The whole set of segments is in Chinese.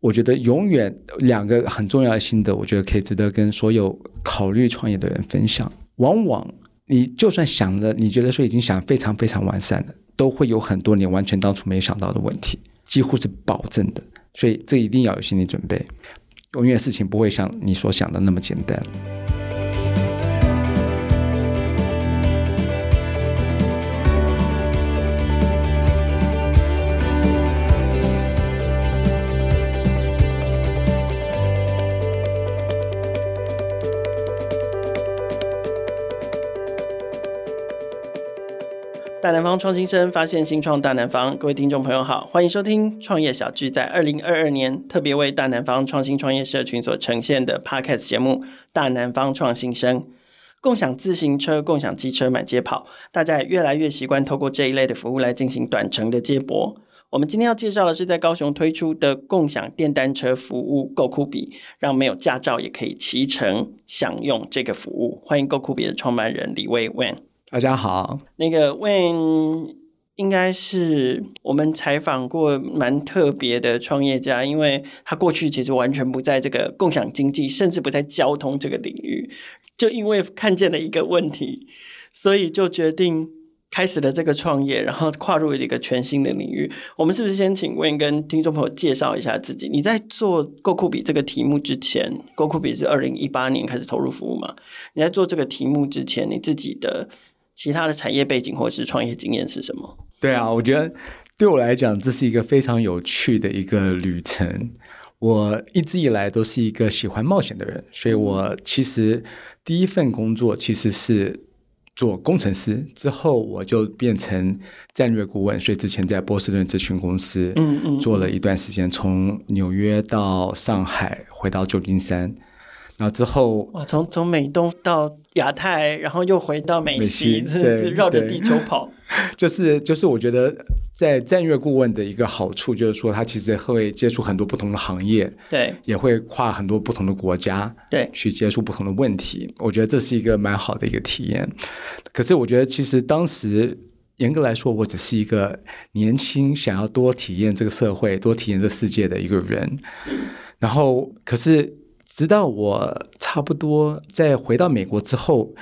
我觉得永远两个很重要的心得，我觉得可以值得跟所有考虑创业的人分享。往往你就算想了，你觉得说已经想非常非常完善了，都会有很多你完全当初没想到的问题，几乎是保证的。所以这一定要有心理准备，永远事情不会像你所想的那么简单。大南方创新生发现新创大南方，各位听众朋友好，欢迎收听创业小聚，在二零二二年特别为大南方创新创业社群所呈现的 Podcast 节目《大南方创新生》。共享自行车、共享机车满街跑，大家也越来越习惯透过这一类的服务来进行短程的接驳。我们今天要介绍的是在高雄推出的共享电单车服务 g o k u b 让没有驾照也可以骑乘享用这个服务。欢迎 g o k u b 的创办人李威文。大家好，那个 Wayne 应该是我们采访过蛮特别的创业家，因为他过去其实完全不在这个共享经济，甚至不在交通这个领域，就因为看见了一个问题，所以就决定开始了这个创业，然后跨入了一个全新的领域。我们是不是先请 Wayne 跟听众朋友介绍一下自己？你在做 g o 比这个题目之前 g o 比是二零一八年开始投入服务嘛？你在做这个题目之前，你自己的其他的产业背景或是创业经验是什么？对啊，我觉得对我来讲，这是一个非常有趣的一个旅程。我一直以来都是一个喜欢冒险的人，所以我其实第一份工作其实是做工程师，之后我就变成战略顾问，所以之前在波士顿咨询公司，嗯嗯，做了一段时间，从纽约到上海，回到旧金山。然后之后，哇，从从美东到亚太，然后又回到美西，真的是绕着地球跑。就 是就是，我觉得在战略顾问的一个好处，就是说他其实会接触很多不同的行业，对，也会跨很多不同的国家，对，去接触不同的问题。我觉得这是一个蛮好的一个体验。可是我觉得，其实当时严格来说，我只是一个年轻，想要多体验这个社会、多体验这世界的一个人。然后，可是。直到我差不多在回到美国之后，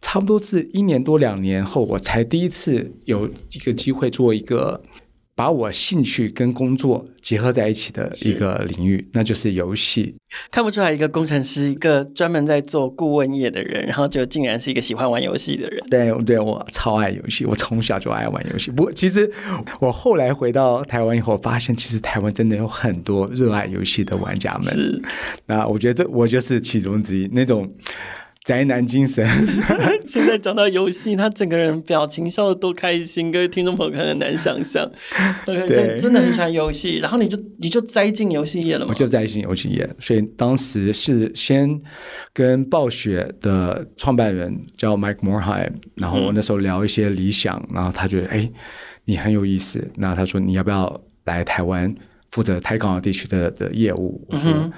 差不多是一年多两年后，我才第一次有一个机会做一个把我兴趣跟工作结合在一起的一个领域，那就是游戏。看不出来一个工程师，一个专门在做顾问业的人，然后就竟然是一个喜欢玩游戏的人。对，对，我超爱游戏，我从小就爱玩游戏。不过，其实我后来回到台湾以后，发现其实台湾真的有很多热爱游戏的玩家们。是，那我觉得这我就是其中之一，那种。宅男精神。现在讲到游戏，他整个人表情笑得多开心，各位听众朋友可能很难想象。对，真的很喜欢游戏，然后你就你就栽进游戏业了吗？我就栽进游戏业，所以当时是先跟暴雪的创办人叫 Mike Morhaime，然后我那时候聊一些理想，然后他觉得哎，你很有意思，那他说你要不要来台湾负责台港澳地区的的业务？我说。嗯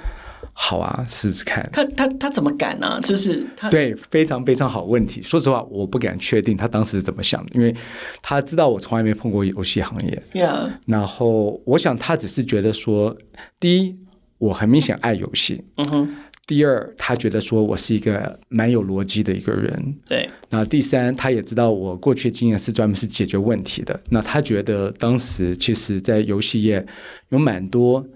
好啊，试试看。他他他怎么敢呢、啊？就是他对，非常非常好问题。说实话，我不敢确定他当时是怎么想的，因为他知道我从来没碰过游戏行业。Yeah. 然后我想他只是觉得说，第一，我很明显爱游戏。嗯哼。第二，他觉得说我是一个蛮有逻辑的一个人。对。那第三，他也知道我过去经验是专门是解决问题的。那他觉得当时其实在游戏业有蛮多。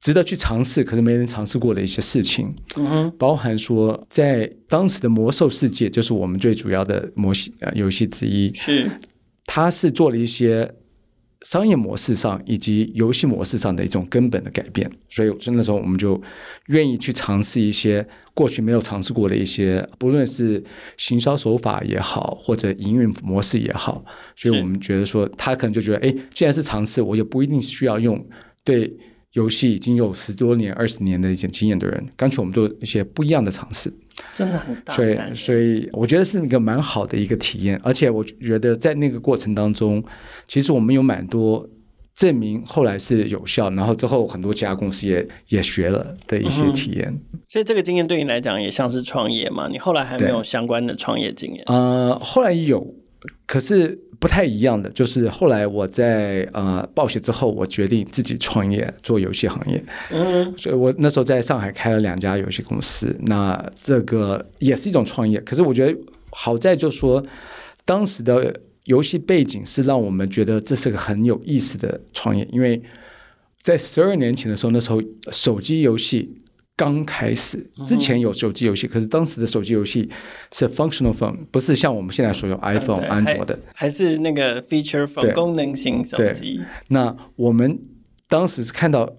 值得去尝试，可是没人尝试过的一些事情，嗯哼，包含说在当时的魔兽世界，就是我们最主要的模型呃游戏之一，是，它是做了一些商业模式上以及游戏模式上的一种根本的改变，所以那时候我们就愿意去尝试一些过去没有尝试过的一些，不论是行销手法也好，或者营运模式也好，所以我们觉得说他可能就觉得，哎，既然是尝试，我也不一定需要用对。游戏已经有十多年、二十年的一些经验的人，干脆我们做一些不一样的尝试，真的很大。所以，所以我觉得是一个蛮好的一个体验。而且，我觉得在那个过程当中，其实我们有蛮多证明后来是有效，然后之后很多家公司也也学了的一些体验。嗯、所以，这个经验对你来讲也像是创业嘛？你后来还没有相关的创业经验？呃，后来有。可是不太一样的，就是后来我在呃暴雪之后，我决定自己创业做游戏行业。嗯，所以我那时候在上海开了两家游戏公司，那这个也是一种创业。可是我觉得好在就是说，当时的游戏背景是让我们觉得这是个很有意思的创业，因为在十二年前的时候，那时候手机游戏。刚开始之前有手机游戏，嗯、可是当时的手机游戏是 functional phone，不是像我们现在所有 iPhone、嗯、安卓的，还是那个 feature phone 功能型手机。那我们当时是看到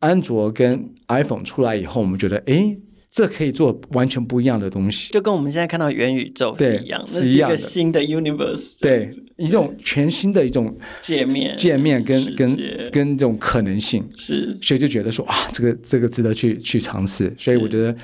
安卓跟 iPhone 出来以后，我们觉得，哎。这可以做完全不一样的东西，就跟我们现在看到元宇宙是一样，是一样的。新的 universe，对，一种全新的一种界面，界面跟跟跟这种可能性，是，所以就觉得说啊，这个这个值得去去尝试，所以我觉得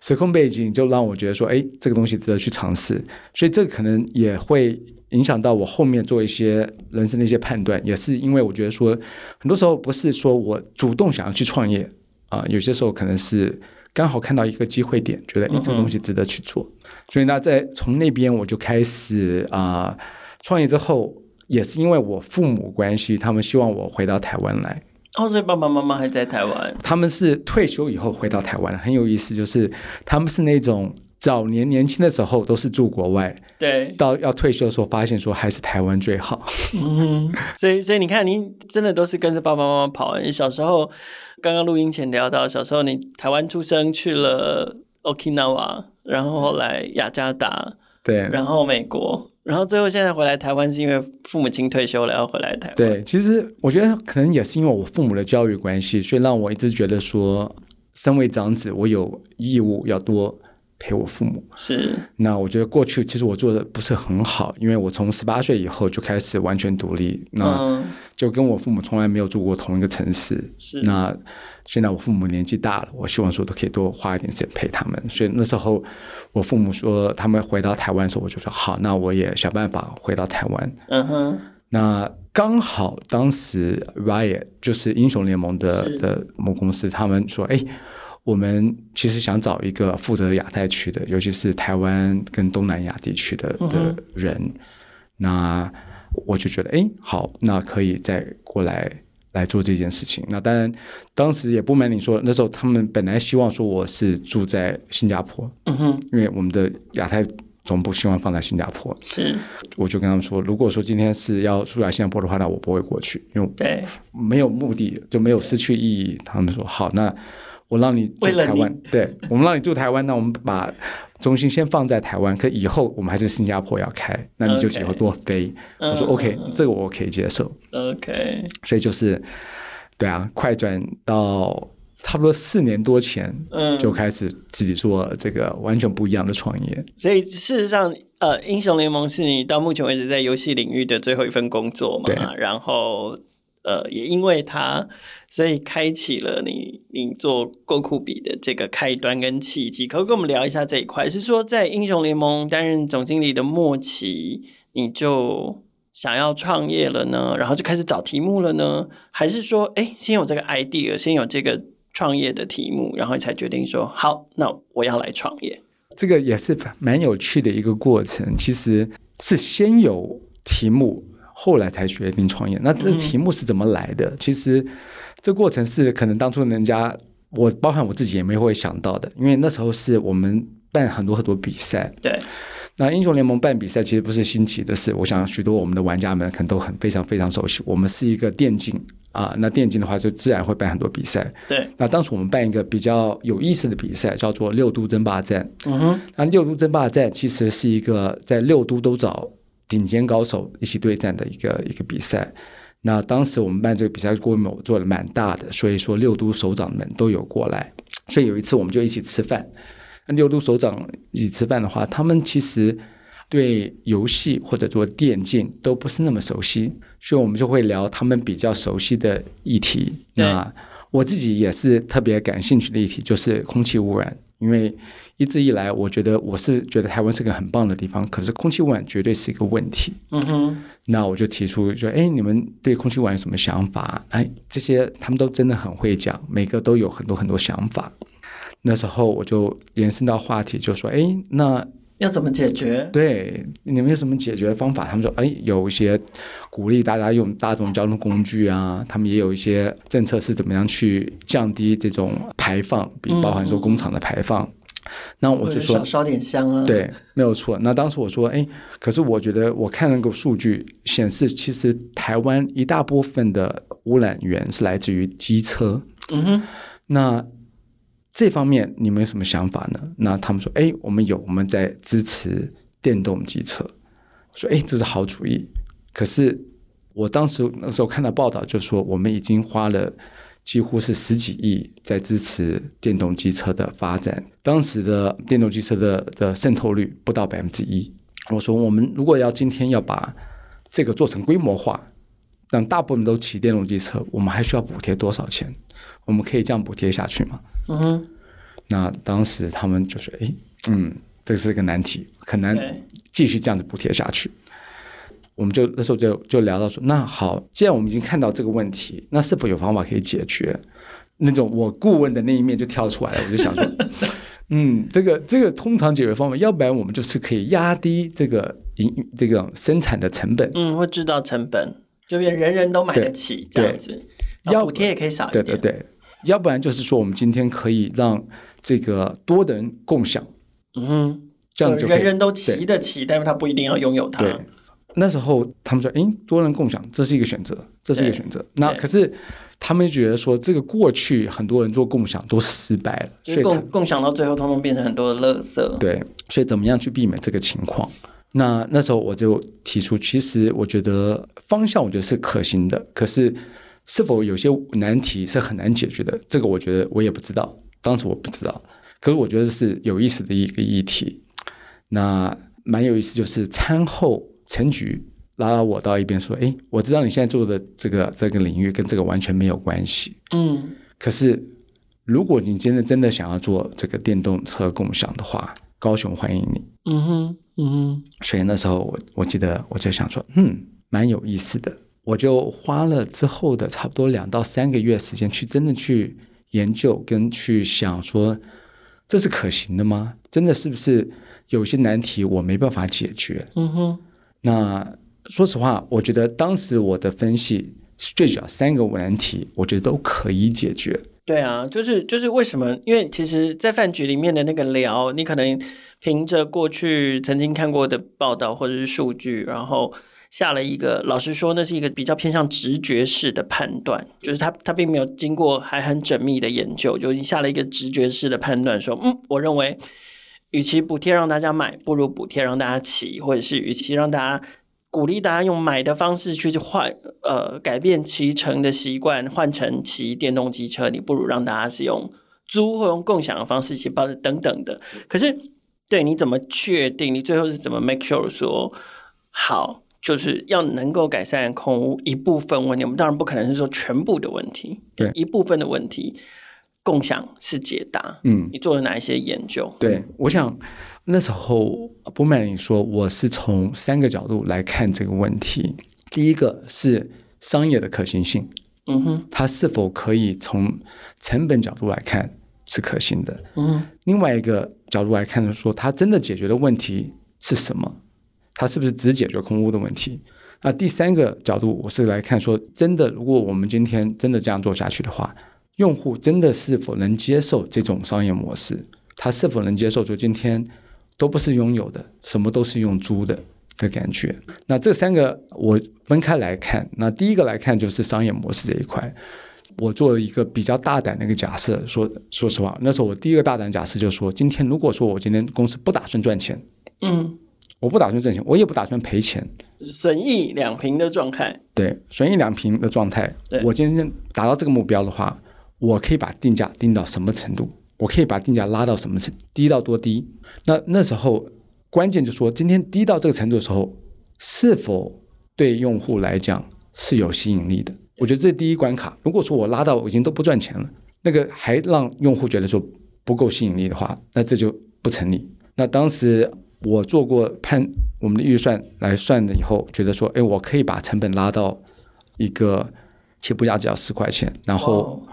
时空背景就让我觉得说，哎，这个东西值得去尝试，所以这个可能也会影响到我后面做一些人生的一些判断，也是因为我觉得说，很多时候不是说我主动想要去创业啊，有些时候可能是。刚好看到一个机会点，觉得诶，这个东西值得去做，嗯、所以呢，在从那边我就开始啊、呃、创业之后，也是因为我父母关系，他们希望我回到台湾来。哦，所以爸爸妈妈还在台湾？他们是退休以后回到台湾，很有意思，就是他们是那种早年年轻的时候都是住国外，对，到要退休的时候发现说还是台湾最好。嗯，所以所以你看，您真的都是跟着爸爸妈妈跑，你小时候。刚刚录音前聊到，小时候你台湾出生，去了 Okinawa，然后后来雅加达，对，然后美国，然后最后现在回来台湾，是因为父母亲退休了要回来台湾。对，其实我觉得可能也是因为我父母的教育关系，所以让我一直觉得说，身为长子，我有义务要多。陪我父母是，那我觉得过去其实我做的不是很好，因为我从十八岁以后就开始完全独立，那就跟我父母从来没有住过同一个城市。是，那现在我父母年纪大了，我希望说都可以多花一点时间陪他们。所以那时候我父母说他们回到台湾的时候，我就说好，那我也想办法回到台湾。嗯哼，那刚好当时 Riot 就是英雄联盟的的母公司，他们说哎。我们其实想找一个负责亚太区的，尤其是台湾跟东南亚地区的的人。嗯、那我就觉得，哎，好，那可以再过来来做这件事情。那当然，当时也不瞒你说，那时候他们本来希望说我是住在新加坡，嗯哼，因为我们的亚太总部希望放在新加坡。是，我就跟他们说，如果说今天是要住在新加坡的话，那我不会过去，因为对没有目的就没有失去意义。他们说好，那。我让你住台湾，对，我们让你住台湾，那我们把中心先放在台湾，可以后我们还是新加坡要开，那你就以后多飞。Okay. 我说 OK，这个我可以接受。OK，所以就是，对啊，快转到差不多四年多前，嗯，就开始自己做这个完全不一样的创业。所以事实上，呃，英雄联盟是你到目前为止在游戏领域的最后一份工作嘛？对。然后。呃，也因为他，所以开启了你你做够酷比的这个开端跟契机。可不可以跟我们聊一下这一块？是说在英雄联盟担任总经理的末期，你就想要创业了呢？然后就开始找题目了呢？还是说，哎，先有这个 idea，先有这个创业的题目，然后才决定说，好，那我要来创业？这个也是蛮有趣的一个过程。其实是先有题目。后来才决定创业，那这题目是怎么来的？嗯、其实这过程是可能当初人家我包含我自己也没会想到的，因为那时候是我们办很多很多比赛。对，那英雄联盟办比赛其实不是新奇的事，我想许多我们的玩家们可能都很非常非常熟悉。我们是一个电竞啊，那电竞的话就自然会办很多比赛。对，那当时我们办一个比较有意思的比赛，叫做六都争霸战。嗯哼，那六都争霸战其实是一个在六都都找。顶尖高手一起对战的一个一个比赛，那当时我们办这个比赛规模做的蛮大的，所以说六都首长们都有过来，所以有一次我们就一起吃饭。那六都首长一起吃饭的话，他们其实对游戏或者做电竞都不是那么熟悉，所以我们就会聊他们比较熟悉的议题。那我自己也是特别感兴趣的议题，就是空气污染，因为。一直以来，我觉得我是觉得台湾是个很棒的地方，可是空气污染绝对是一个问题。嗯哼，那我就提出说，哎，你们对空气污染有什么想法？哎，这些他们都真的很会讲，每个都有很多很多想法。那时候我就延伸到话题，就说，哎，那要怎么解决？对，你们有什么解决方法？他们说，哎，有一些鼓励大家用大众交通工具啊，他们也有一些政策是怎么样去降低这种排放，比包含说工厂的排放。嗯、那我就说烧点香啊。对，没有错。那当时我说，哎，可是我觉得我看那个数据显示，其实台湾一大部分的污染源是来自于机车。嗯哼，那。这方面你们有什么想法呢？那他们说：“哎，我们有，我们在支持电动机车。”我说：“哎，这是好主意。”可是我当时那时候看到报道，就说我们已经花了几乎是十几亿在支持电动机车的发展。当时的电动机车的的渗透率不到百分之一。我说：“我们如果要今天要把这个做成规模化，让大部分都骑电动机车，我们还需要补贴多少钱？我们可以这样补贴下去吗？”嗯哼，那当时他们就说：“哎，嗯，这是个难题，很难继续这样子补贴下去。”我们就那时候就就聊到说：“那好，既然我们已经看到这个问题，那是否有方法可以解决？”那种我顾问的那一面就跳出来了，我就想说：“ 嗯，这个这个通常解决方法，要不然我们就是可以压低这个营这个生产的成本，嗯，会制造成本，就变人人都买得起这样子，要补贴也可以少一点，对对对。”要不然就是说，我们今天可以让这个多人共享，嗯哼，这样就人人都骑得起，但是他不一定要拥有它。对，那时候他们说，哎，多人共享，这是一个选择，这是一个选择。那可是他们觉得说，这个过去很多人做共享都失败了，所以共共享到最后，通通变成很多的垃圾。对，所以怎么样去避免这个情况？那那时候我就提出，其实我觉得方向，我觉得是可行的，可是。是否有些难题是很难解决的？这个我觉得我也不知道，当时我不知道。可是我觉得是有意思的一个议题。那蛮有意思，就是餐后陈局拉拉我到一边说：“哎，我知道你现在做的这个这个领域跟这个完全没有关系。嗯，可是如果你真的真的想要做这个电动车共享的话，高雄欢迎你。嗯哼，嗯哼。所以那时候我我记得我就想说，嗯，蛮有意思的。”我就花了之后的差不多两到三个月时间，去真的去研究跟去想说，这是可行的吗？真的是不是有些难题我没办法解决？嗯哼。那说实话，我觉得当时我的分析最主要三个难题，我觉得都可以解决。对啊，就是就是为什么？因为其实，在饭局里面的那个聊，你可能凭着过去曾经看过的报道或者是数据，然后。下了一个，老实说，那是一个比较偏向直觉式的判断，就是他他并没有经过还很缜密的研究，就已经下了一个直觉式的判断，说，嗯，我认为，与其补贴让大家买，不如补贴让大家骑，或者是与其让大家鼓励大家用买的方式去换，呃，改变骑乘的习惯，换成骑电动机车，你不如让大家使用租或用共享的方式骑，包等等的。可是，对，你怎么确定？你最后是怎么 make sure 说好？就是要能够改善空污一部分问题，我们当然不可能是说全部的问题，对一部分的问题，共享是解答。嗯，你做了哪一些研究？对，我想那时候不瞒你说，我是从三个角度来看这个问题。第一个是商业的可行性，嗯哼，它是否可以从成本角度来看是可行的？嗯哼，另外一个角度来看的说，它真的解决的问题是什么？它是不是只解决空屋的问题？那第三个角度，我是来看说，真的，如果我们今天真的这样做下去的话，用户真的是否能接受这种商业模式？他是否能接受说今天都不是拥有的，什么都是用租的的感觉？那这三个我分开来看。那第一个来看就是商业模式这一块，我做了一个比较大胆的一个假设，说说实话，那时候我第一个大胆假设就是说，今天如果说我今天公司不打算赚钱，嗯。我不打算挣钱，我也不打算赔钱，损益两平的状态。对，损益两平的状态。我今天达到这个目标的话，我可以把定价定到什么程度？我可以把定价拉到什么程度？低到多低？那那时候关键就是说，今天低到这个程度的时候，是否对用户来讲是有吸引力的？我觉得这是第一关卡。如果说我拉到已经都不赚钱了，那个还让用户觉得说不够吸引力的话，那这就不成立。那当时。我做过判，我们的预算来算了以后，觉得说，哎，我可以把成本拉到一个起步价只要十块钱，然后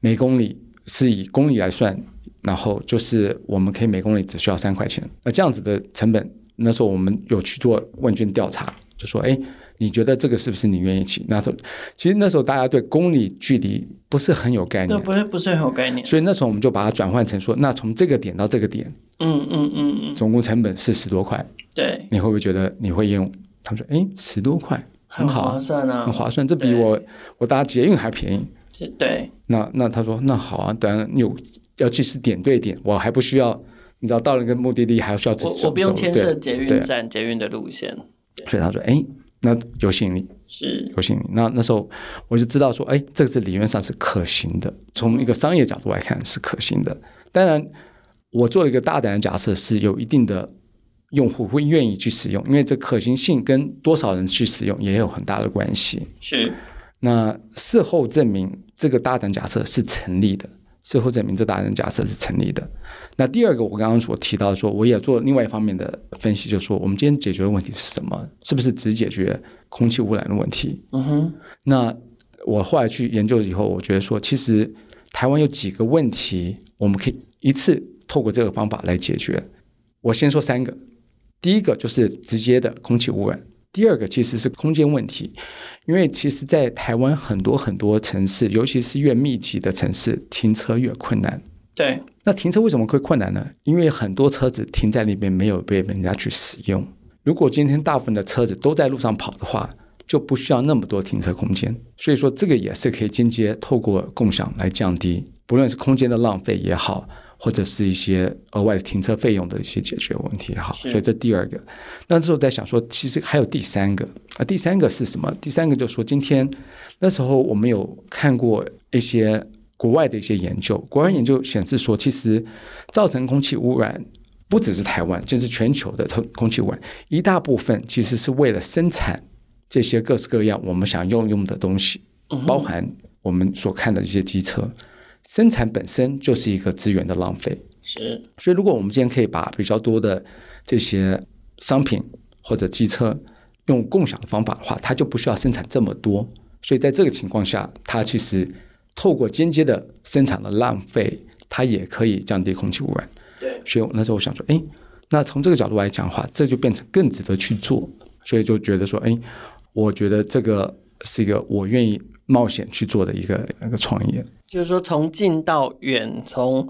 每公里是以公里来算，然后就是我们可以每公里只需要三块钱。那这样子的成本，那时候我们有去做问卷调查，就说：哎，你觉得这个是不是你愿意骑？那时候其实那时候大家对公里距离不是很有概念，不是不是很有概念。所以那时候我们就把它转换成说，那从这个点到这个点，嗯嗯嗯嗯，总共成本是十多块。对，你会不会觉得你会用？他们说：哎，十多块很好，很划算啊，很划算，这比我我搭捷运还便宜。对，那那他说那好啊，当然有要即时点对点，我还不需要，你知道到了一个目的地还需要我我不用牵涉捷运站捷运的路线，所以他说哎，那有吸引力是有吸引力。那那时候我就知道说哎，这个是理论上是可行的，从一个商业角度来看是可行的。当然，我做了一个大胆的假设，是有一定的用户会愿意去使用，因为这可行性跟多少人去使用也有很大的关系。是。那事后证明这个大胆假设是成立的，事后证明这大人假设是成立的。那第二个，我刚刚所提到说，我也做另外一方面的分析，就是说我们今天解决的问题是什么？是不是只解决空气污染的问题？嗯哼。那我后来去研究以后，我觉得说，其实台湾有几个问题，我们可以一次透过这个方法来解决。我先说三个，第一个就是直接的空气污染。第二个其实是空间问题，因为其实，在台湾很多很多城市，尤其是越密集的城市，停车越困难。对，那停车为什么会困难呢？因为很多车子停在那边没有被人家去使用。如果今天大部分的车子都在路上跑的话，就不需要那么多停车空间。所以说，这个也是可以间接透过共享来降低，不论是空间的浪费也好。或者是一些额外的停车费用的一些解决问题也好，所以这第二个。那时候在想说，其实还有第三个啊，第三个是什么？第三个就是说，今天那时候我们有看过一些国外的一些研究，国外研究显示说，其实造成空气污染不只是台湾，就是全球的空空气污染，一大部分其实是为了生产这些各式各样我们想用用的东西，包含我们所看的这些机车。生产本身就是一个资源的浪费，是。所以，如果我们今天可以把比较多的这些商品或者机车用共享的方法的话，它就不需要生产这么多。所以，在这个情况下，它其实透过间接的生产的浪费，它也可以降低空气污染。对。所以那时候我想说，哎，那从这个角度来讲的话，这就变成更值得去做。所以就觉得说，哎，我觉得这个是一个我愿意冒险去做的一个一个创业。就是说，从近到远，从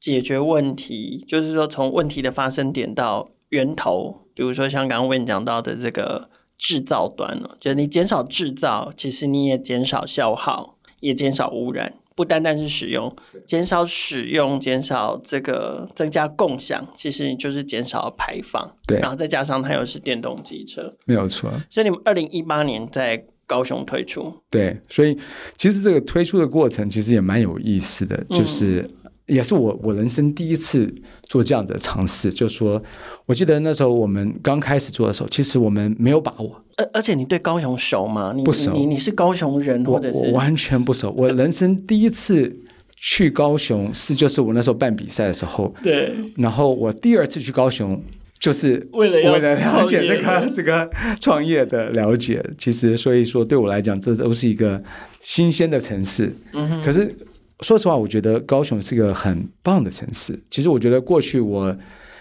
解决问题，就是说，从问题的发生点到源头，比如说像刚刚为你讲到的这个制造端了，就是你减少制造，其实你也减少消耗，也减少污染，不单单是使用，减少使用，减少这个增加共享，其实你就是减少排放。对，然后再加上它又是电动机车，没有错。所以你们二零一八年在。高雄推出，对，所以其实这个推出的过程其实也蛮有意思的，嗯、就是也是我我人生第一次做这样子的尝试。就是说，我记得那时候我们刚开始做的时候，其实我们没有把握。而而且你对高雄熟吗？你不熟。你你是高雄人，或者是我完全不熟。我人生第一次去高雄是就是我那时候办比赛的时候，对。然后我第二次去高雄。就是为了为了了解这个 这个创业的了解，其实所以说对我来讲，这都是一个新鲜的城市。嗯。可是说实话，我觉得高雄是个很棒的城市。其实我觉得过去我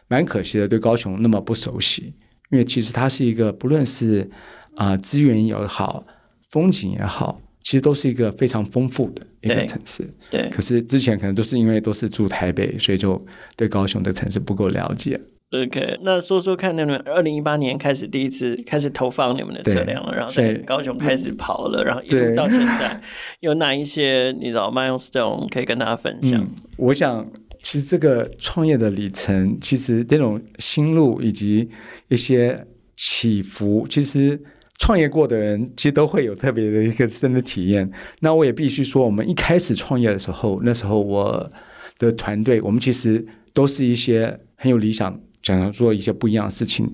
蛮可惜的，对高雄那么不熟悉，因为其实它是一个不论是啊资源也好，风景也好，其实都是一个非常丰富的一个城市。对。可是之前可能都是因为都是住台北，所以就对高雄的城市不够了解。OK，那说说看，你们二零一八年开始第一次开始投放你们的车辆了，然后在高雄开始跑了，然后一路到现在，有哪一些你知道 milestone 可以跟大家分享？嗯，我想，其实这个创业的里程，其实这种心路以及一些起伏，其实创业过的人其实都会有特别的一个深的体验。那我也必须说，我们一开始创业的时候，那时候我的团队，我们其实都是一些很有理想。想要做一些不一样的事情，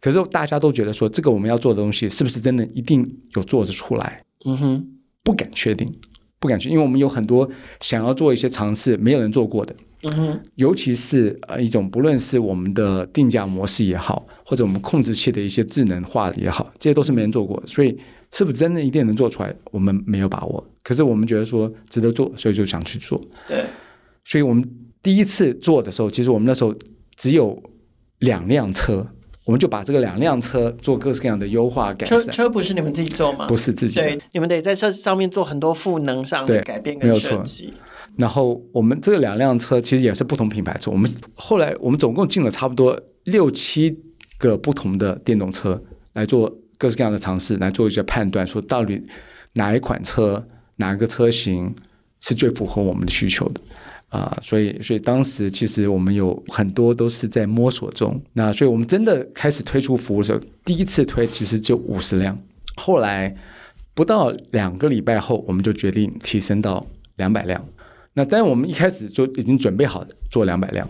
可是大家都觉得说，这个我们要做的东西是不是真的一定有做得出来？嗯哼，不敢确定，不敢确定，因为我们有很多想要做一些尝试，没有人做过的。嗯哼，尤其是呃一种不论是我们的定价模式也好，或者我们控制器的一些智能化也好，这些都是没人做过的，所以是不是真的一定能做出来，我们没有把握。可是我们觉得说值得做，所以就想去做。对，所以我们。第一次做的时候，其实我们那时候只有两辆车，我们就把这个两辆车做各式各样的优化改善。车车不是你们自己做吗？不是自己，对，你们得在这上面做很多赋能上的改变跟设计。然后我们这两辆车其实也是不同品牌车，我们后来我们总共进了差不多六七个不同的电动车来做各式各样的尝试，来做一些判断，说到底哪一款车、哪一个车型是最符合我们的需求的啊、呃？所以，所以当时其实我们有很多都是在摸索中。那所以我们真的开始推出服务的时候，第一次推其实就五十辆，后来不到两个礼拜后，我们就决定提升到两百辆。那当然，我们一开始就已经准备好做两百辆，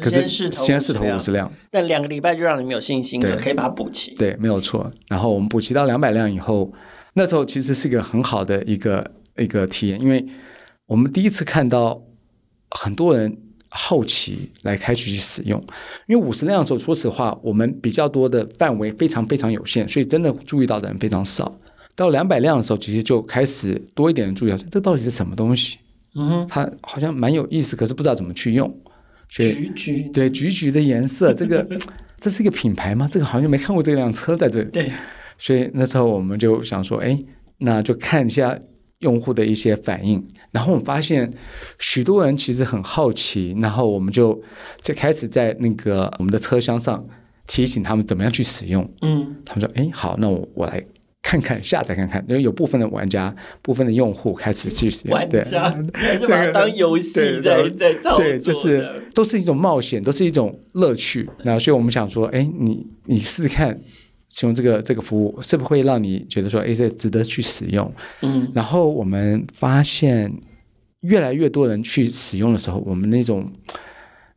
可是先试投五十辆。但两个礼拜就让你们有信心了，可以把它补齐。对，没有错。然后我们补齐到两百辆以后，那时候其实是一个很好的一个一个体验，因为我们第一次看到很多人好奇来开始去使用。因为五十辆的时候，说实话，我们比较多的范围非常非常有限，所以真的注意到的人非常少。到两百辆的时候，其实就开始多一点人注意到，这到底是什么东西？嗯哼，它好像蛮有意思，可是不知道怎么去用。橘橘，对，橘橘的颜色，这个 这是一个品牌吗？这个好像没看过这辆车在这里。对，所以那时候我们就想说，哎，那就看一下用户的一些反应。然后我们发现许多人其实很好奇，然后我们就在开始在那个我们的车厢上提醒他们怎么样去使用。嗯，他们说，哎，好，那我我来。看看下载看看，因为有部分的玩家、部分的用户开始去使用，玩家还是把它当游戏在在操作。对，就是都是一种冒险，都是一种乐趣。那所以我们想说，哎，你你试试看使用这个这个服务，是不是会让你觉得说，哎，这值得去使用？嗯。然后我们发现，越来越多人去使用的时候，我们那种。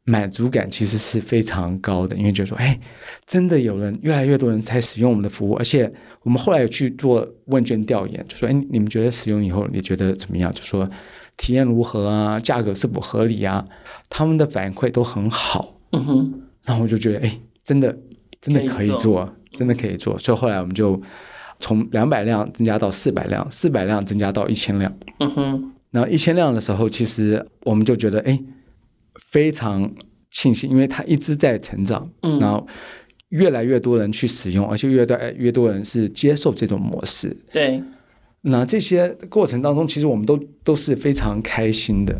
满足感其实是非常高的，因为就是说，哎，真的有人越来越多人在使用我们的服务，而且我们后来有去做问卷调研，就说，哎，你们觉得使用以后你觉得怎么样？就说体验如何啊？价格是否合理啊？他们的反馈都很好。嗯哼，然后我就觉得，哎，真的真的可以做，真的可以做。所以后来我们就从两百辆增加到四百辆，四百辆增加到一千辆。嗯哼，然后一千辆的时候，其实我们就觉得，哎。非常庆幸，因为它一直在成长，嗯，然后越来越多人去使用，而且越来越多人是接受这种模式。对，那这些过程当中，其实我们都都是非常开心的。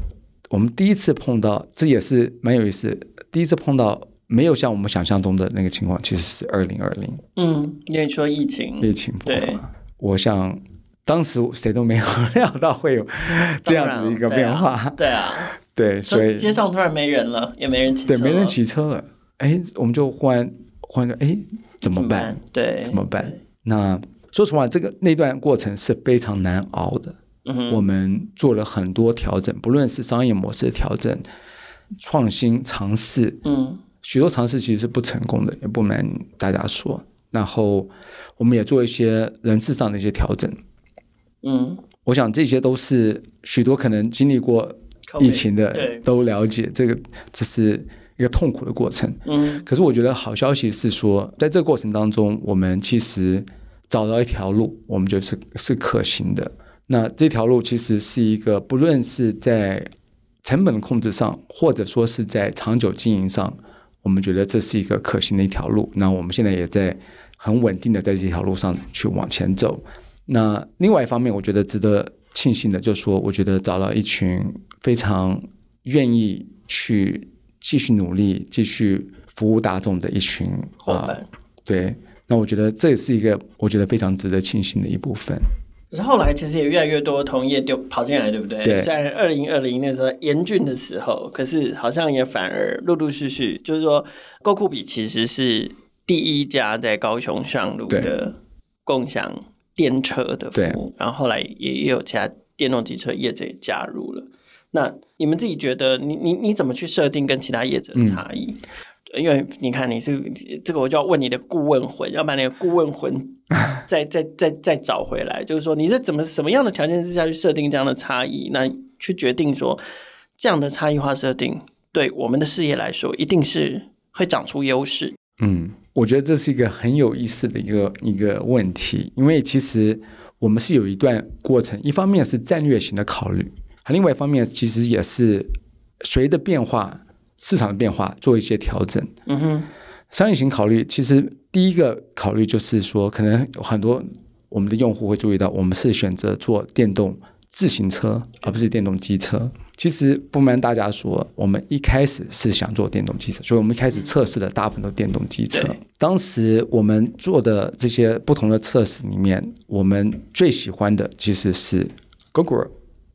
我们第一次碰到，这也是蛮有意思。第一次碰到没有像我们想象中的那个情况，其实是二零二零。嗯，因为说疫情，疫情爆发，我想当时谁都没有料到会有这样子的一个变化。对啊。对，所以街上突然没人了，也没人骑车，对，没人骑车了。哎，我们就忽然忽然哎，怎么办？对，怎么办？那说实话，这个那段过程是非常难熬的。嗯哼，我们做了很多调整，不论是商业模式的调整、创新尝试，嗯，许多尝试其实是不成功的，也不瞒大家说。然后我们也做一些人事上的一些调整。嗯，我想这些都是许多可能经历过。疫情的都了解，这个这是一个痛苦的过程。嗯，可是我觉得好消息是说，在这个过程当中，我们其实找到一条路，我们觉得是是可行的。那这条路其实是一个，不论是在成本控制上，或者说是在长久经营上，我们觉得这是一个可行的一条路。那我们现在也在很稳定的在这条路上去往前走。那另外一方面，我觉得值得庆幸的，就是说，我觉得找到一群。非常愿意去继续努力、继续服务大众的一群伙伴。对，那我觉得这也是一个我觉得非常值得庆幸的一部分。可是后来其实也越来越多同业就跑进来，对不对？对。虽然二零二零那时候严峻的时候，可是好像也反而陆陆续续，就是说，GoCoolBee 其实是第一家在高雄上路的共享电车的服务，然后后来也也有其他电动机车业者也加入了。那你们自己觉得你，你你你怎么去设定跟其他业者的差异？嗯、因为你看你是这个，我就要问你的顾问魂，要把那个顾问魂 再再再再找回来。就是说，你是怎么什么样的条件之下去设定这样的差异？那去决定说这样的差异化设定对我们的事业来说，一定是会长出优势。嗯，我觉得这是一个很有意思的一个一个问题，因为其实我们是有一段过程，一方面是战略型的考虑。另外一方面，其实也是随着变化，市场的变化做一些调整。嗯哼，商业型考虑，其实第一个考虑就是说，可能有很多我们的用户会注意到，我们是选择做电动自行车，而不是电动机车。其实不瞒大家说，我们一开始是想做电动机车，所以我们一开始测试的大部分都电动机车。当时我们做的这些不同的测试里面，我们最喜欢的其实是 Google。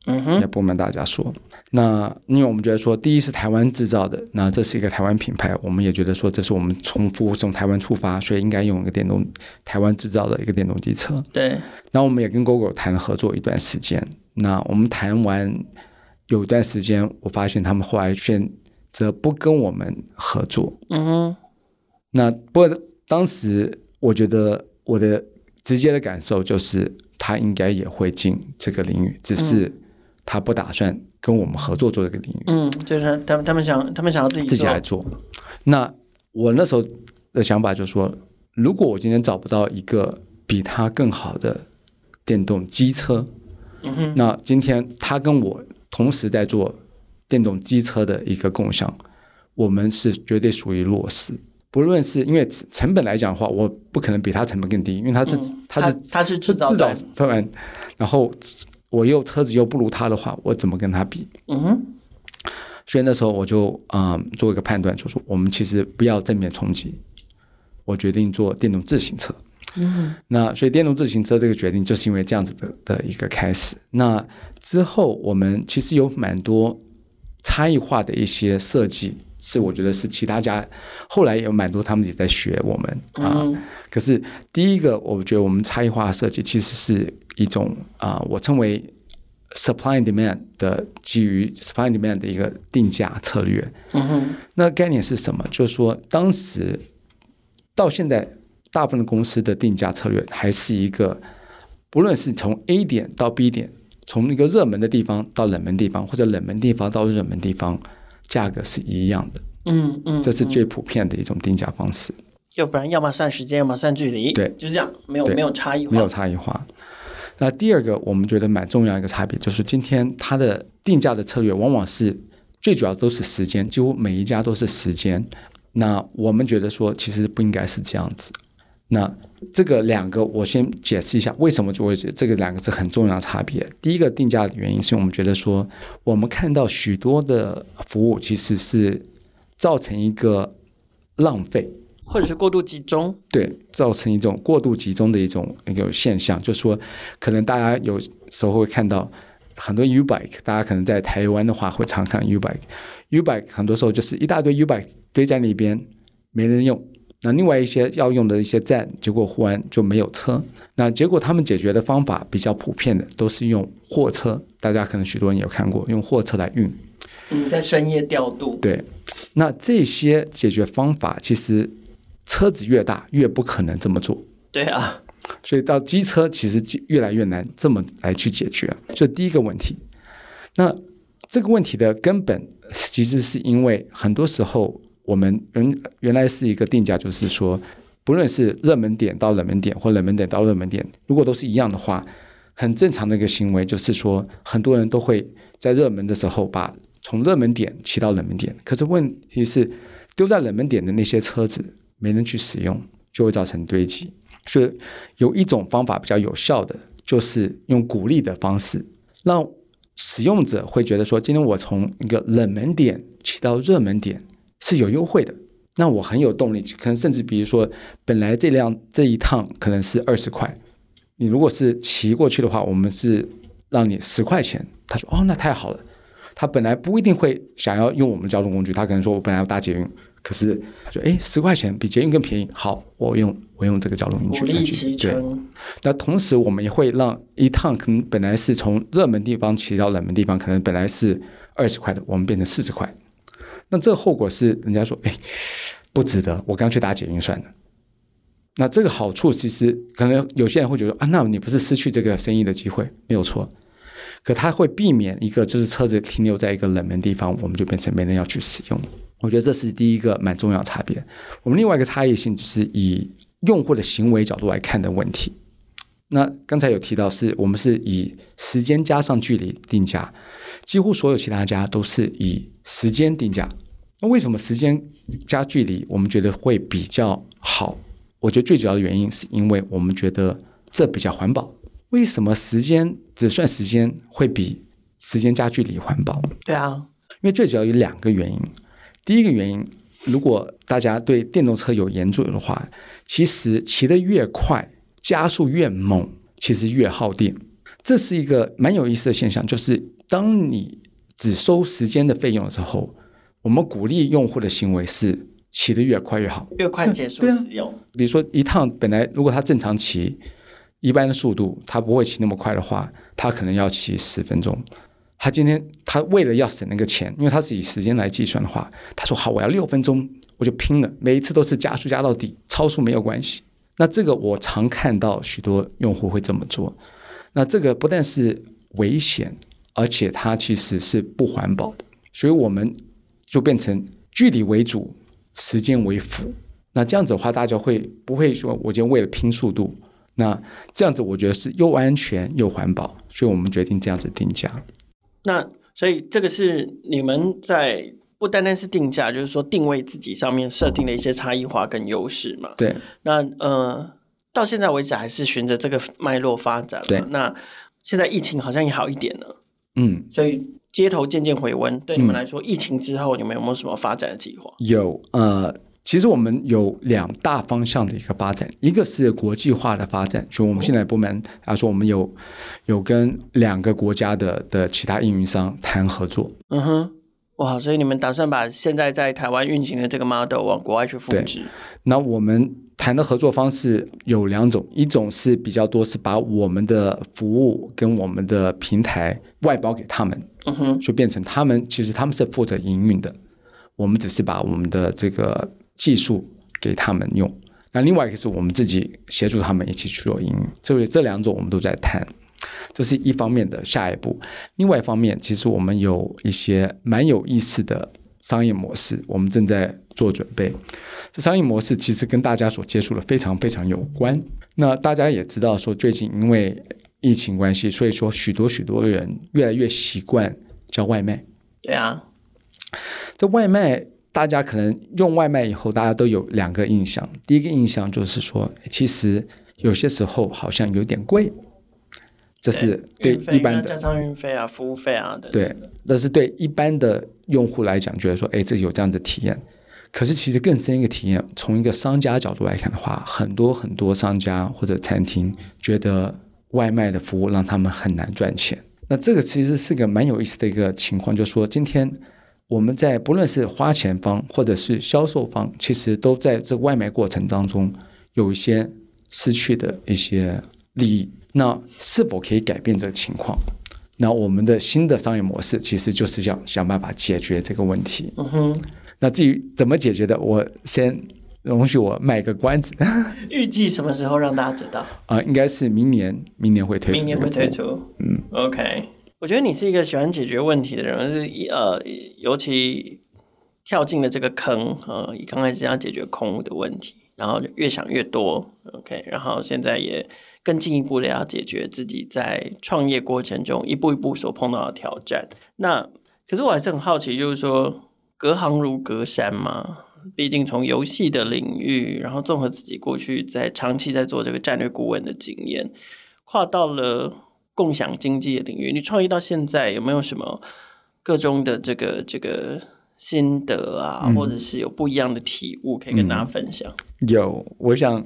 嗯哼，也不瞒大家说，那因为我们觉得说，第一是台湾制造的，那这是一个台湾品牌，我们也觉得说，这是我们从服务从台湾出发，所以应该用一个电动台湾制造的一个电动机车。对，那我们也跟 Gogoro 谈了合作一段时间，那我们谈完。有一段时间，我发现他们后来选择不跟我们合作。嗯哼，那不过当时我觉得我的直接的感受就是，他应该也会进这个领域，只是他不打算跟我们合作做这个领域。嗯，就是他们他们想他们想要自己自己来做。那我那时候的想法就是说，如果我今天找不到一个比他更好的电动机车，嗯，那今天他跟我。同时在做电动机车的一个共享，我们是绝对属于弱势。不论是因为成本来讲的话，我不可能比他成本更低，因为他是、嗯、他是他是制造制造突然，然后我又车子又不如他的话，我怎么跟他比？嗯哼。所以那时候我就嗯做一个判断，就是说我们其实不要正面冲击，我决定做电动自行车。嗯，那所以电动自行车这个决定就是因为这样子的的一个开始。那之后我们其实有蛮多差异化的一些设计，是我觉得是其他家后来也有蛮多他们也在学我们啊。嗯、可是第一个，我觉得我们差异化的设计其实是一种啊，我称为 supply and demand 的基于 supply and demand 的一个定价策略。嗯哼，那概念是什么？就是说当时到现在。大部分的公司的定价策略还是一个，不论是从 A 点到 B 点，从一个热门的地方到冷门地方，或者冷门地方到热门地方，价格是一样的。嗯嗯，这是最普遍的一种定价方式。要不然，要么算时间，要么算距离。对，就是这样，没有没有差异化。没有差异化。那第二个，我们觉得蛮重要一个差别，就是今天它的定价的策略往往是最主要都是时间，几乎每一家都是时间。那我们觉得说，其实不应该是这样子。那这个两个，我先解释一下为什么就会这个两个是很重要的差别。第一个定价的原因是我们觉得说，我们看到许多的服务其实是造成一个浪费，或者是过度集中。对，造成一种过度集中的一种一个现象，就是说，可能大家有时候会看到很多 U bike，大家可能在台湾的话会常看 U bike，U bike 很多时候就是一大堆 U bike 堆在那边，没人用。那另外一些要用的一些站，结果忽然就没有车。那结果他们解决的方法比较普遍的，都是用货车。大家可能许多人有看过，用货车来运。嗯，在深夜调度。对，那这些解决方法，其实车子越大越不可能这么做。对啊，所以到机车其实越来越难这么来去解决。这第一个问题。那这个问题的根本，其实是因为很多时候。我们原原来是一个定价，就是说，不论是热门点到冷门点，或冷门点到热门点，如果都是一样的话，很正常的一个行为就是说，很多人都会在热门的时候把从热门点骑到冷门点。可是问题是，丢在冷门点的那些车子没人去使用，就会造成堆积。所以有一种方法比较有效的，就是用鼓励的方式，让使用者会觉得说，今天我从一个冷门点骑到热门点。是有优惠的，那我很有动力，可能甚至比如说，本来这辆这一趟可能是二十块，你如果是骑过去的话，我们是让你十块钱。他说：“哦，那太好了。”他本来不一定会想要用我们交通工具，他可能说：“我本来要搭捷运，可是他说，哎，十块钱比捷运更便宜，好，我用我用这个交通工具。”对。那同时，我们也会让一趟可能本来是从热门地方骑到冷门地方，可能本来是二十块的，我们变成四十块。那这个后果是，人家说，哎，不值得，我刚去搭捷运算了。那这个好处其实可能有些人会觉得啊，那你不是失去这个生意的机会？没有错，可它会避免一个就是车子停留在一个冷门地方，我们就变成没人要去使用。我觉得这是第一个蛮重要的差别。我们另外一个差异性就是以用户的行为角度来看的问题。那刚才有提到是我们是以时间加上距离定价，几乎所有其他家都是以时间定价。那为什么时间加距离我们觉得会比较好？我觉得最主要的原因是因为我们觉得这比较环保。为什么时间只算时间会比时间加距离环保？对啊，因为最主要有两个原因。第一个原因，如果大家对电动车有研究的话，其实骑得越快。加速越猛，其实越耗电，这是一个蛮有意思的现象。就是当你只收时间的费用的时候，我们鼓励用户的行为是骑得越快越好，越快结束使用。啊、比如说一趟本来如果他正常骑一般的速度，他不会骑那么快的话，他可能要骑十分钟。他今天他为了要省那个钱，因为他是以时间来计算的话，他说好，我要六分钟，我就拼了，每一次都是加速加到底，超速没有关系。那这个我常看到许多用户会这么做，那这个不但是危险，而且它其实是不环保的，所以我们就变成距离为主，时间为辅。那这样子的话，大家会不会说我今天为了拼速度？那这样子我觉得是又安全又环保，所以我们决定这样子定价。那所以这个是你们在。不单单是定价，就是说定位自己上面设定的一些差异化跟优势嘛。对。那呃，到现在为止还是循着这个脉络发展。对。那现在疫情好像也好一点了。嗯。所以街头渐渐回温，对你们来说，嗯、疫情之后你们有没有什么发展的计划？有呃，其实我们有两大方向的一个发展，一个是国际化的发展，所以我们现在部门啊说我们有有跟两个国家的的其他运营商谈合作。嗯哼。哇，所以你们打算把现在在台湾运行的这个 model 往国外去复制？那我们谈的合作方式有两种，一种是比较多是把我们的服务跟我们的平台外包给他们，嗯哼，就变成他们其实他们是负责营运的，我们只是把我们的这个技术给他们用。那另外一个是我们自己协助他们一起去做运营运，这这两种我们都在谈。这是一方面的下一步，另外一方面，其实我们有一些蛮有意思的商业模式，我们正在做准备。这商业模式其实跟大家所接触的非常非常有关。那大家也知道，说最近因为疫情关系，所以说许多许多的人越来越习惯叫外卖。对啊，这外卖大家可能用外卖以后，大家都有两个印象。第一个印象就是说，其实有些时候好像有点贵。这是对一般的加上运费啊、服务费啊的。对，那是对一般的用户来讲，觉得说，哎，这有这样子体验。可是其实更深一个体验，从一个商家角度来看的话，很多很多商家或者餐厅觉得外卖的服务让他们很难赚钱。那这个其实是个蛮有意思的一个情况，就是说，今天我们在不论是花钱方或者是销售方，其实都在这外卖过程当中有一些失去的一些利益。那是否可以改变这个情况？那我们的新的商业模式其实就是要想办法解决这个问题。嗯哼。那至于怎么解决的，我先容许我卖个关子。预计什么时候让大家知道？啊、呃，应该是明年，明年会推出。明年会推出。嗯，OK。我觉得你是一个喜欢解决问题的人，是呃，尤其跳进了这个坑，呃，刚开始要解决空屋的问题，然后越想越多，OK，然后现在也。更进一步的要解决自己在创业过程中一步一步所碰到的挑战。那可是我还是很好奇，就是说隔行如隔山嘛。毕竟从游戏的领域，然后综合自己过去在长期在做这个战略顾问的经验，跨到了共享经济的领域。你创业到现在有没有什么各种的这个这个心得啊，嗯、或者是有不一样的体悟可以跟大家分享？嗯、有，我想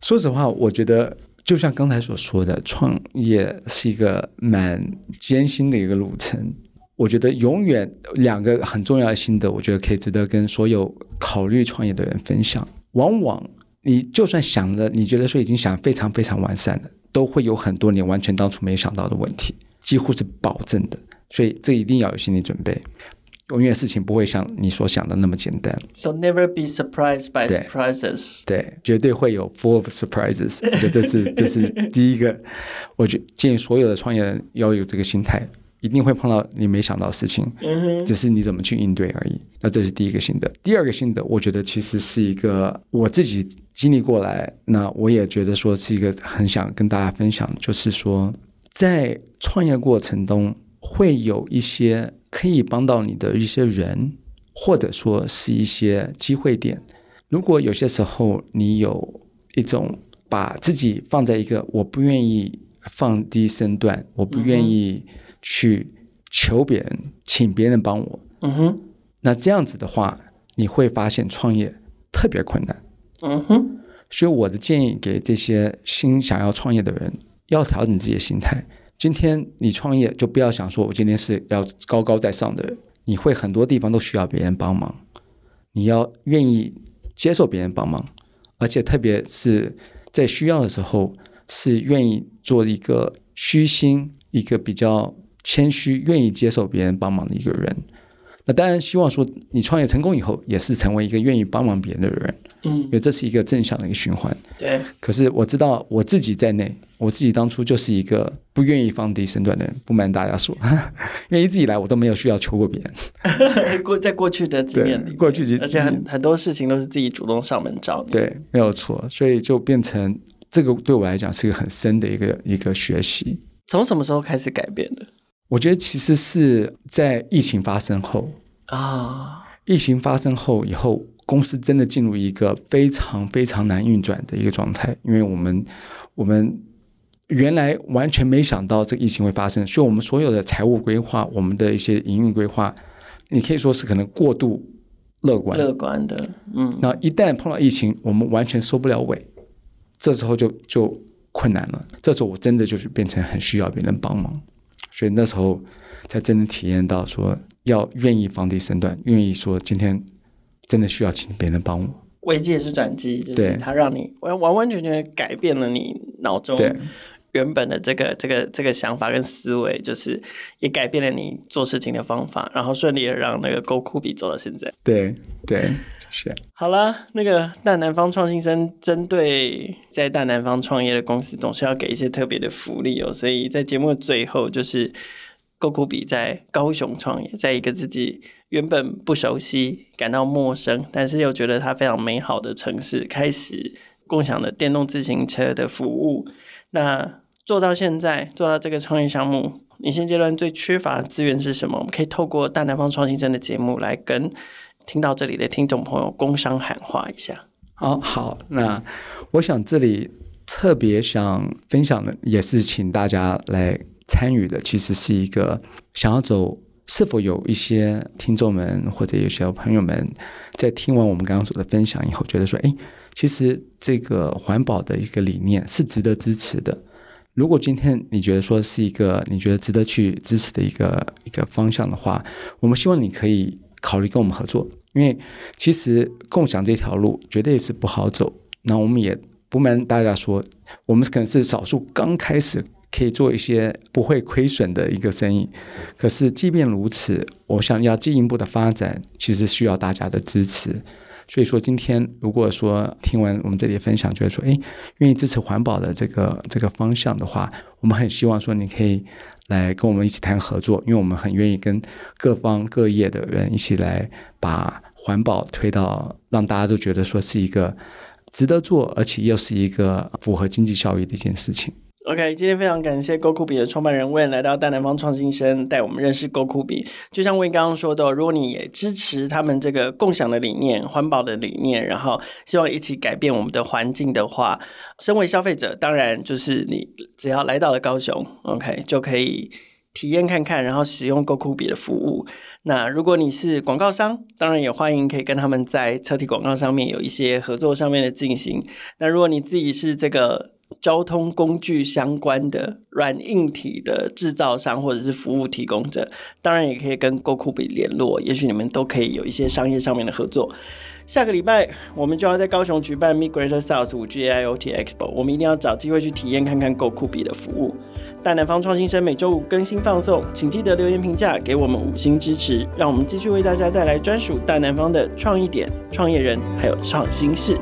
说实话，我觉得。就像刚才所说的，创业是一个蛮艰辛的一个路程。我觉得永远两个很重要的心得，我觉得可以值得跟所有考虑创业的人分享。往往你就算想了，你觉得说已经想非常非常完善了，都会有很多你完全当初没想到的问题，几乎是保证的。所以这一定要有心理准备。永远事情不会像你所想的那么简单。So never be surprised by surprises 对。对，绝对会有 full of surprises。这是这是第一个，我觉建议所有的创业人要有这个心态。一定会碰到你没想到的事情，嗯，只是你怎么去应对而已。那这是第一个心得。第二个心得，我觉得其实是一个我自己经历过来，那我也觉得说是一个很想跟大家分享，就是说在创业过程中会有一些可以帮到你的一些人，或者说是一些机会点。如果有些时候你有一种把自己放在一个我不愿意放低身段，我不愿意去求别人，请别人帮我，嗯哼，那这样子的话，你会发现创业特别困难，嗯哼。所以我的建议给这些新想要创业的人，要调整自己的心态。今天你创业，就不要想说我今天是要高高在上的人，你会很多地方都需要别人帮忙，你要愿意。接受别人帮忙，而且特别是在需要的时候，是愿意做一个虚心、一个比较谦虚、愿意接受别人帮忙的一个人。那当然，希望说你创业成功以后，也是成为一个愿意帮忙别人的人。嗯，因为这是一个正向的一个循环。对。可是我知道我自己在内，我自己当初就是一个不愿意放低身段的人。不瞒大家说，因为一直以来我都没有需要求过别人。过在过去的经验里，过去而且很很多事情都是自己主动上门找。对，没有错。所以就变成这个对我来讲是一个很深的一个一个学习。从什么时候开始改变的？我觉得其实是在疫情发生后啊，疫情发生后以后，公司真的进入一个非常非常难运转的一个状态，因为我们我们原来完全没想到这个疫情会发生，所以我们所有的财务规划、我们的一些营运规划，你可以说是可能过度乐观，乐观的，嗯，那一旦碰到疫情，我们完全收不了尾，这时候就就困难了，这时候我真的就是变成很需要别人帮忙。所以那时候才真的体验到，说要愿意放低身段，愿意说今天真的需要请别人帮我。危机也是转机，就是它让你完完完全全改变了你脑中原本的这个这个这个想法跟思维，就是也改变了你做事情的方法，然后顺利的让那个 GoKubi 走到现在。对对。是好了，那个大南方创新生针对在大南方创业的公司，总是要给一些特别的福利哦。所以在节目的最后，就是勾勾比在高雄创业，在一个自己原本不熟悉、感到陌生，但是又觉得它非常美好的城市，开始共享的电动自行车的服务。那做到现在，做到这个创业项目，你现阶段最缺乏的资源是什么？我们可以透过大南方创新生的节目来跟。听到这里的听众朋友，工商喊话一下。哦好，那我想这里特别想分享的，也是请大家来参与的。其实是一个想要走，是否有一些听众们或者有些朋友们，在听完我们刚刚说的分享以后，觉得说，哎，其实这个环保的一个理念是值得支持的。如果今天你觉得说是一个你觉得值得去支持的一个一个方向的话，我们希望你可以。考虑跟我们合作，因为其实共享这条路绝对是不好走。那我们也不瞒大家说，我们可能是少数刚开始可以做一些不会亏损的一个生意。可是即便如此，我想要进一步的发展，其实需要大家的支持。所以说，今天如果说听完我们这里分享，觉得说，哎，愿意支持环保的这个这个方向的话，我们很希望说你可以。来跟我们一起谈合作，因为我们很愿意跟各方各业的人一起来把环保推到让大家都觉得说是一个值得做，而且又是一个符合经济效益的一件事情。OK，今天非常感谢 GoKubi 的创办人魏来到大南方创新生，带我们认识 GoKubi。就像魏刚刚说的，如果你也支持他们这个共享的理念、环保的理念，然后希望一起改变我们的环境的话，身为消费者，当然就是你只要来到了高雄，OK 就可以体验看看，然后使用 GoKubi 的服务。那如果你是广告商，当然也欢迎可以跟他们在车体广告上面有一些合作上面的进行。那如果你自己是这个。交通工具相关的软硬体的制造商或者是服务提供者，当然也可以跟 g o k u b 联络，也许你们都可以有一些商业上面的合作。下个礼拜我们就要在高雄举办 Migreator South 5G AIoT Expo，我们一定要找机会去体验看看 g o k u b 的服务。大南方创新生每周五更新放送，请记得留言评价，给我们五星支持，让我们继续为大家带来专属大南方的创意点、创业人还有创新事。